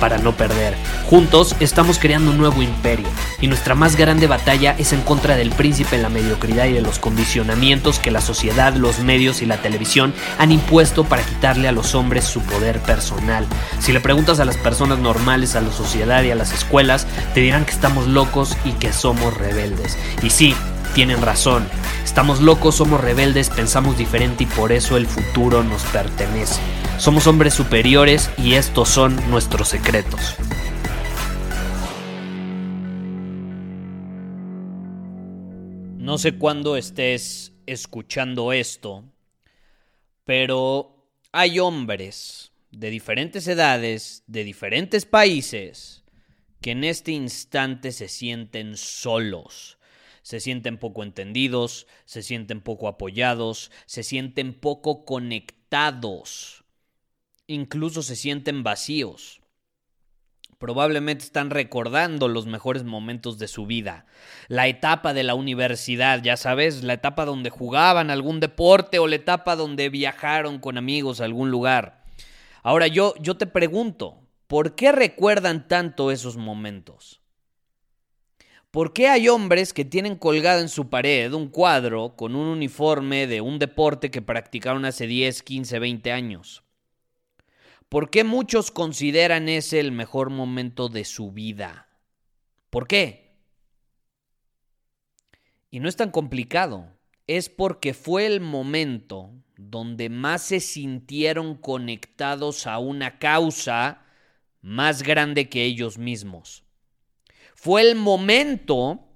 para no perder. Juntos estamos creando un nuevo imperio y nuestra más grande batalla es en contra del príncipe, la mediocridad y de los condicionamientos que la sociedad, los medios y la televisión han impuesto para quitarle a los hombres su poder personal. Si le preguntas a las personas normales, a la sociedad y a las escuelas, te dirán que estamos locos y que somos rebeldes. Y sí, tienen razón. Estamos locos, somos rebeldes, pensamos diferente y por eso el futuro nos pertenece. Somos hombres superiores y estos son nuestros secretos. No sé cuándo estés escuchando esto, pero hay hombres de diferentes edades, de diferentes países, que en este instante se sienten solos, se sienten poco entendidos, se sienten poco apoyados, se sienten poco conectados, incluso se sienten vacíos. Probablemente están recordando los mejores momentos de su vida. La etapa de la universidad, ya sabes, la etapa donde jugaban algún deporte o la etapa donde viajaron con amigos a algún lugar. Ahora yo, yo te pregunto, ¿por qué recuerdan tanto esos momentos? ¿Por qué hay hombres que tienen colgado en su pared un cuadro con un uniforme de un deporte que practicaron hace 10, 15, 20 años? ¿Por qué muchos consideran ese el mejor momento de su vida? ¿Por qué? Y no es tan complicado. Es porque fue el momento donde más se sintieron conectados a una causa más grande que ellos mismos fue el momento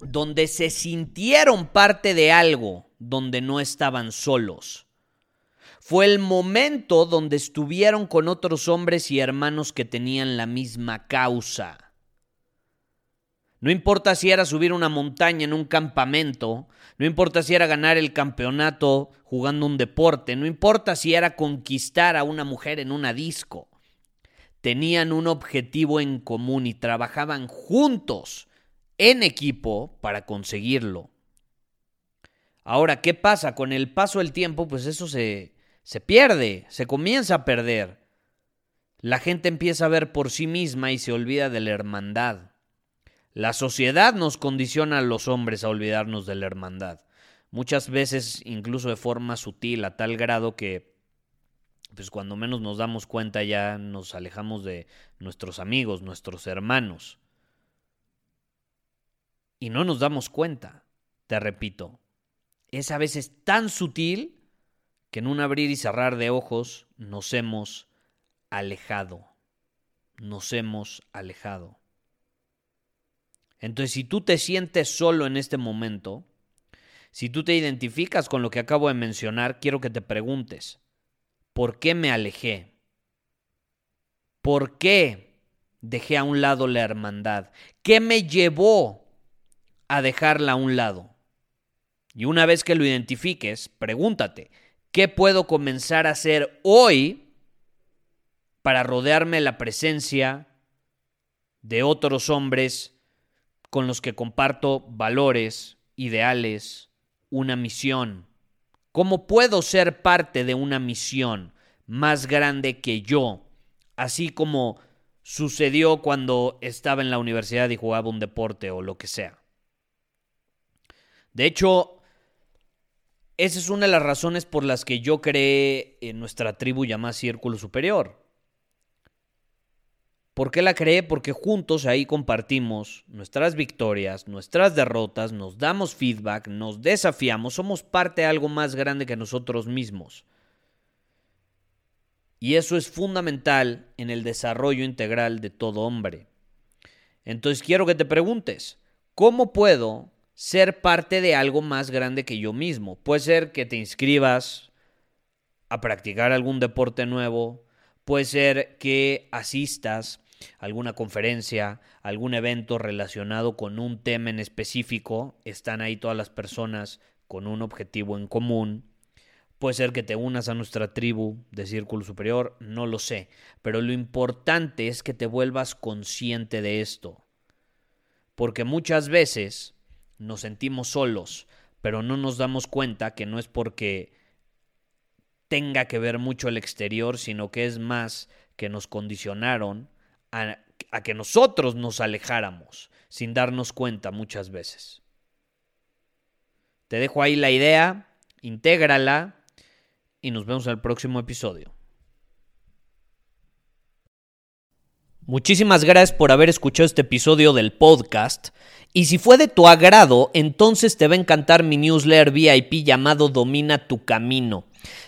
donde se sintieron parte de algo, donde no estaban solos. Fue el momento donde estuvieron con otros hombres y hermanos que tenían la misma causa. No importa si era subir una montaña en un campamento, no importa si era ganar el campeonato jugando un deporte, no importa si era conquistar a una mujer en una disco tenían un objetivo en común y trabajaban juntos en equipo para conseguirlo. Ahora, ¿qué pasa? Con el paso del tiempo, pues eso se, se pierde, se comienza a perder. La gente empieza a ver por sí misma y se olvida de la hermandad. La sociedad nos condiciona a los hombres a olvidarnos de la hermandad. Muchas veces incluso de forma sutil, a tal grado que pues cuando menos nos damos cuenta ya nos alejamos de nuestros amigos, nuestros hermanos. Y no nos damos cuenta, te repito. Es a veces tan sutil que en un abrir y cerrar de ojos nos hemos alejado. Nos hemos alejado. Entonces, si tú te sientes solo en este momento, si tú te identificas con lo que acabo de mencionar, quiero que te preguntes, ¿Por qué me alejé? ¿Por qué dejé a un lado la hermandad? ¿Qué me llevó a dejarla a un lado? Y una vez que lo identifiques, pregúntate, ¿qué puedo comenzar a hacer hoy para rodearme la presencia de otros hombres con los que comparto valores, ideales, una misión? ¿Cómo puedo ser parte de una misión más grande que yo? Así como sucedió cuando estaba en la universidad y jugaba un deporte o lo que sea. De hecho, esa es una de las razones por las que yo creé en nuestra tribu llamada Círculo Superior. ¿Por qué la creé? Porque juntos ahí compartimos nuestras victorias, nuestras derrotas, nos damos feedback, nos desafiamos, somos parte de algo más grande que nosotros mismos. Y eso es fundamental en el desarrollo integral de todo hombre. Entonces quiero que te preguntes, ¿cómo puedo ser parte de algo más grande que yo mismo? Puede ser que te inscribas a practicar algún deporte nuevo, puede ser que asistas alguna conferencia, algún evento relacionado con un tema en específico, están ahí todas las personas con un objetivo en común. Puede ser que te unas a nuestra tribu de Círculo Superior, no lo sé. Pero lo importante es que te vuelvas consciente de esto. Porque muchas veces nos sentimos solos, pero no nos damos cuenta que no es porque tenga que ver mucho el exterior, sino que es más que nos condicionaron a, que nosotros nos alejáramos sin darnos cuenta muchas veces. Te dejo ahí la idea, intégrala y nos vemos en el próximo episodio. Muchísimas gracias por haber escuchado este episodio del podcast. Y si fue de tu agrado, entonces te va a encantar mi newsletter VIP llamado Domina tu Camino.